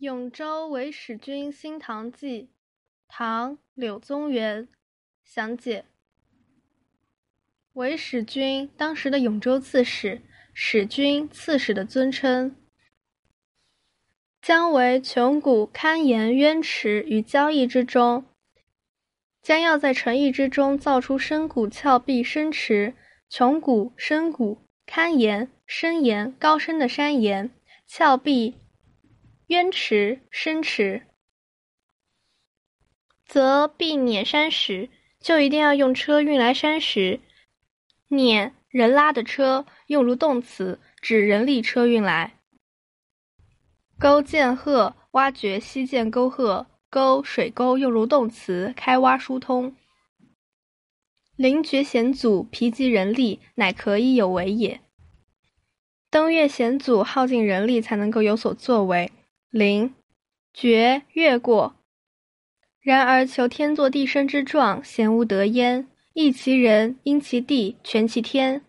永州为使君新堂记，唐·柳宗元。详解：为使君，当时的永州刺史，使君，刺史的尊称。将为穷谷堪盐渊池与交易之中，将要在城邑之中造出深谷峭壁深池，穷谷深谷堪盐深岩高深的山岩，峭壁。渊池深池，则必碾山石，就一定要用车运来山石。碾人拉的车，用如动词，指人力车运来。沟涧壑，挖掘溪涧沟壑，沟水沟用如动词，开挖疏通。陵绝险阻，疲极人力，乃可以有为也。登越险阻，耗尽人力才能够有所作为。临绝越过，然而求天作地生之状，鲜无得焉。益其人，因其地，全其天。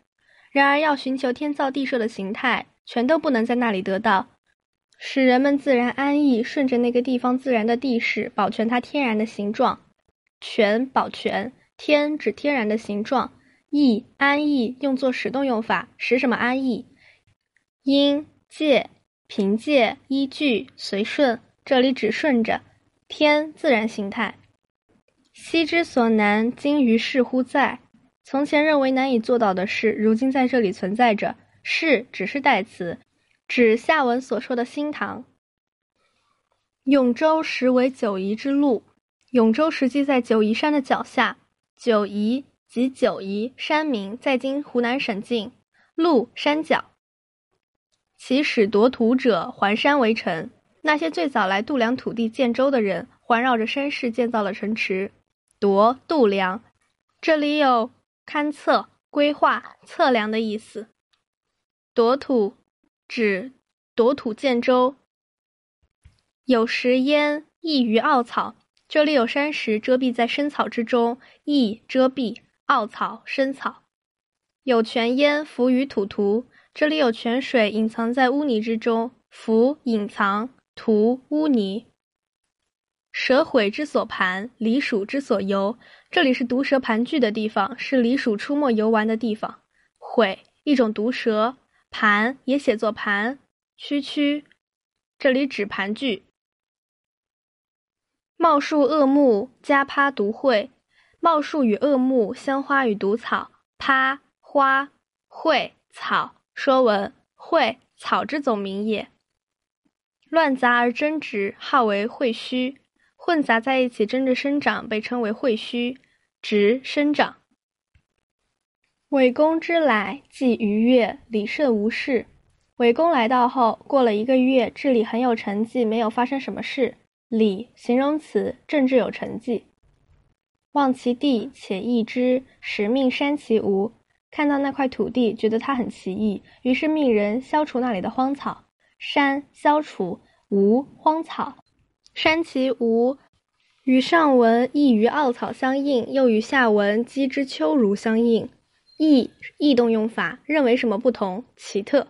然而要寻求天造地设的形态，全都不能在那里得到，使人们自然安逸，顺着那个地方自然的地势，保全它天然的形状。全保全，天指天然的形状。易安逸，用作使动用法，使什么安逸？因借。凭借、依据、随顺，这里指顺着天自然形态。昔之所难，今于是乎在。从前认为难以做到的事，如今在这里存在着。是只是代词，指下文所说的新堂。永州实为九夷之路。永州实际在九夷山的脚下。九夷即九夷山名，在今湖南省境。路山脚。其使夺土者环山为城，那些最早来度量土地建州的人，环绕着山势建造了城池。夺度量，这里有勘测、规划、测量的意思。夺土指夺土建州。有时焉异于奥草，这里有山石遮蔽在深草之中，异遮蔽奥草深草。有泉焉浮于土涂。这里有泉水隐藏在污泥之中，浮隐藏涂污泥。蛇毁之所盘，狸鼠之所游。这里是毒蛇盘踞的地方，是狸鼠出没游玩的地方。毁一种毒蛇，盘也写作盘，区区，这里指盘踞。茂树恶木，家趴毒秽。茂树与恶木，香花与毒草，趴花卉草。说文：荟，草之总名也。乱杂而争直，号为荟须；混杂在一起争着生长，被称为荟须。直生长。韦公之来，即逾越，礼甚无事。韦公来到后，过了一个月，治理很有成绩，没有发生什么事。礼，形容词，政治有成绩。望其地，且异之，使命删其无。看到那块土地，觉得它很奇异，于是命人消除那里的荒草。删消除无荒草，删其无，与上文异于奥草相应，又与下文积之秋如相应。异异动用法，认为什么不同？奇特。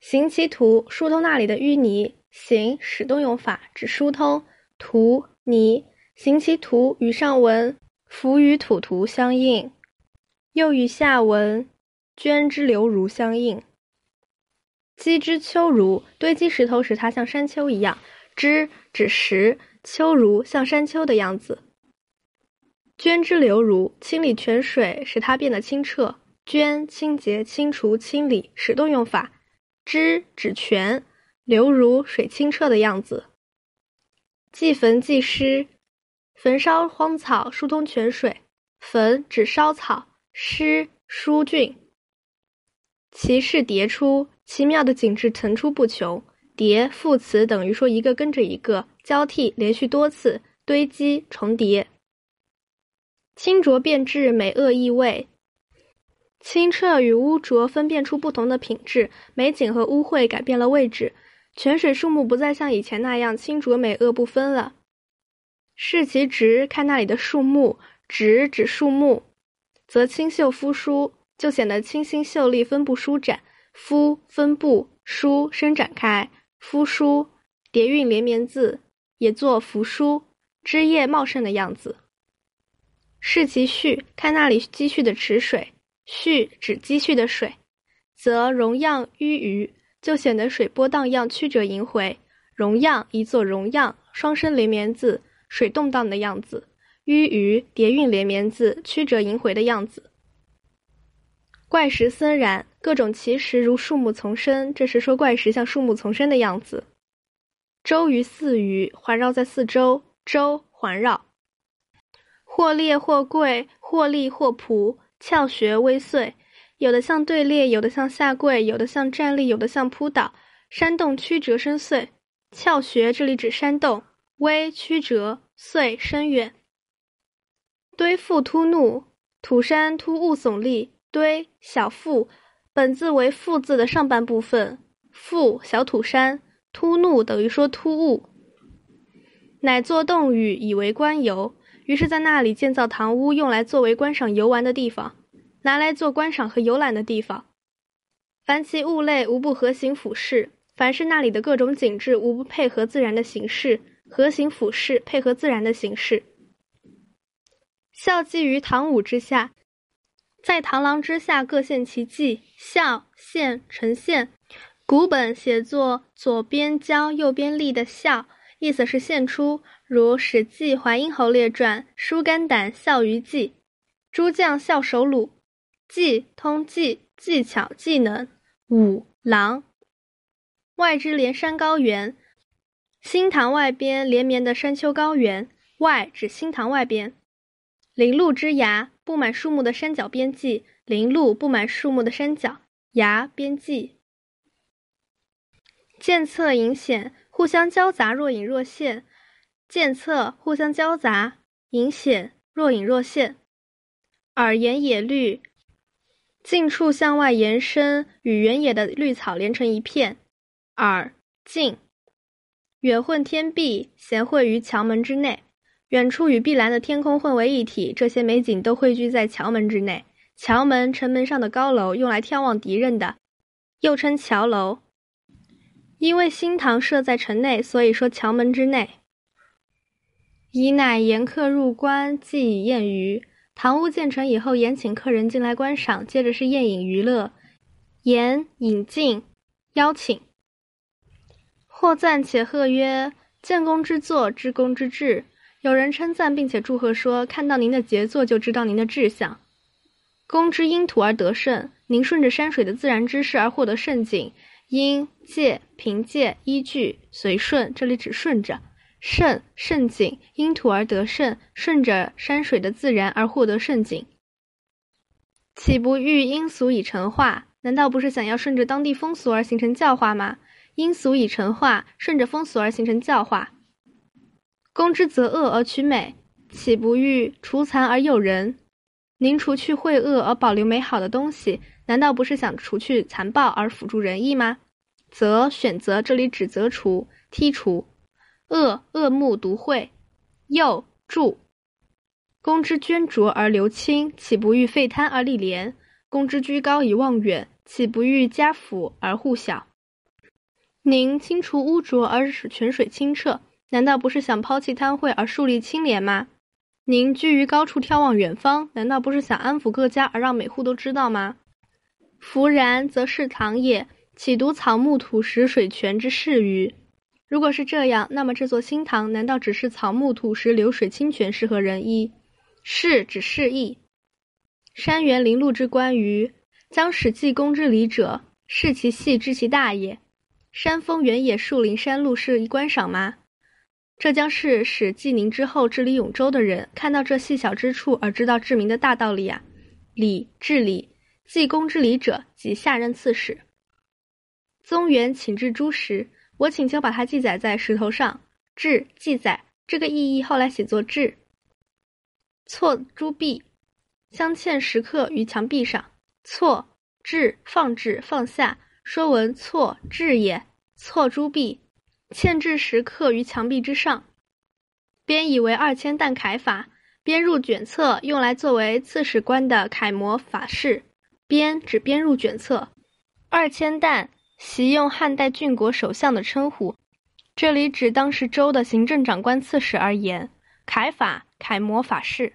行其土，疏通那里的淤泥。行使动用法，指疏通土泥。行其土与上文浮于土图相应。又与下文“涓之流如”相应。积之丘如，堆积石头使它像山丘一样。之指石，丘如像山丘的样子。涓之流如，清理泉水使它变得清澈。涓清洁、清除、清理，使动用法。之指泉，流如水清澈的样子。祭坟祭尸，焚烧荒草，疏通泉水。焚指烧草。诗书俊，其势迭出，奇妙的景致层出不穷。叠副词等于说一个跟着一个，交替连续多次，堆积重叠。清浊变质，美恶异味。清澈与污浊分辨出不同的品质，美景和污秽改变了位置。泉水树木不再像以前那样清浊美恶不分了。视其直，看那里的树木，直指树木。则清秀肤疏，就显得清新秀丽，分布舒展。肤分布疏伸展开，肤疏叠韵连绵字，也作扶疏，枝叶茂盛的样子。视其蓄，看那里积蓄的池水，蓄指积蓄的水，则容样迂余，就显得水波荡漾，曲折萦回。容样一作容样，双声连绵字，水动荡的样子；迂余叠韵连绵字，曲折萦回的样子。怪石森然，各种奇石如树木丛生，这是说怪石像树木丛生的样子。周于四隅，环绕在四周，周环绕。或列或跪，或立或仆，翘穴微碎，有的像队列，有的像下跪，有的像站立，有的像扑倒。山洞曲折深邃，翘穴这里指山洞，微曲折，碎深远。堆覆突怒，土山突兀耸立。堆小腹，本字为腹字的上半部分。腹小土山，突怒等于说突兀，乃作洞宇，以为观游。于是，在那里建造堂屋，用来作为观赏游玩的地方，拿来做观赏和游览的地方。凡其物类，无不合形俯视；凡是那里的各种景致，无不配合自然的形式，合形俯视，配合自然的形式。孝寄于唐武之下，在螳螂之下各献其技。孝献呈现，古本写作左边交右边立的孝，意思是献出。如《史记·淮阴侯列传》，疏肝胆，孝于计；诸将孝守鲁。计通计，技巧、技能。武郎。外之连山高原，新塘外边连绵的山丘高原。外指新塘外边。林路之崖，布满树木的山脚边际。林路布满树木的山脚，崖边际。见侧隐显，互相交杂，若隐若现。见侧互相交杂，隐显若隐若现。耳沿野绿，近处向外延伸，与原野的绿草连成一片。耳近，远混天碧，闲汇于墙门之内。远处与碧蓝的天空混为一体，这些美景都汇聚在桥门之内。桥门，城门上的高楼，用来眺望敌人的，又称桥楼。因为新堂设在城内，所以说桥门之内。以乃言客入关，既以宴娱。堂屋建成以后，宴请客人进来观赏，接着是宴饮娱乐。言引进，邀请。或赞且贺曰：“建功之作，知功之志。”有人称赞并且祝贺说：“看到您的杰作，就知道您的志向。”公之因土而得胜，您顺着山水的自然之势而获得胜景。因借凭借依据随顺，这里指顺着。胜胜景，因土而得胜，顺着山水的自然而获得胜景，岂不欲因俗以成化？难道不是想要顺着当地风俗而形成教化吗？因俗以成化，顺着风俗而形成教化。公之则恶而取美，岂不欲除残而诱人？您除去秽恶而保留美好的东西，难道不是想除去残暴而辅助仁义吗？则选择，这里指责除、剔除。恶恶目独慧，又助。公之捐浊而流清，岂不欲废贪而立廉？公之居高以望远，岂不欲家辅而护小？您清除污浊而使泉水清澈，难道不是想抛弃贪贿而树立清廉吗？您居于高处眺望远方，难道不是想安抚各家而让每户都知道吗？弗然，则是堂也，岂独草木土石水泉之事于？如果是这样，那么这座新堂难道只是草木土石流水清泉适合人依？是指示意。山园林路之观于，将使济公之礼者，视其细知其大也。山峰原野树林山路是一观赏吗？这将是使济宁之后治理永州的人看到这细小之处而知道治民的大道理啊！礼治理，济公之礼者，即下任刺史。宗元请至诸时。我请求把它记载在石头上，志记载这个意义，后来写作志。错朱壁，镶嵌石刻于墙壁上。错志放置放下，说文错志也。错朱壁，嵌制石刻于墙壁之上。编以为二千担楷法，编入卷册，用来作为刺史官的楷模法式。编指编入卷册。二千担。习用汉代郡国首相的称呼，这里指当时州的行政长官刺史而言。楷法楷模法式。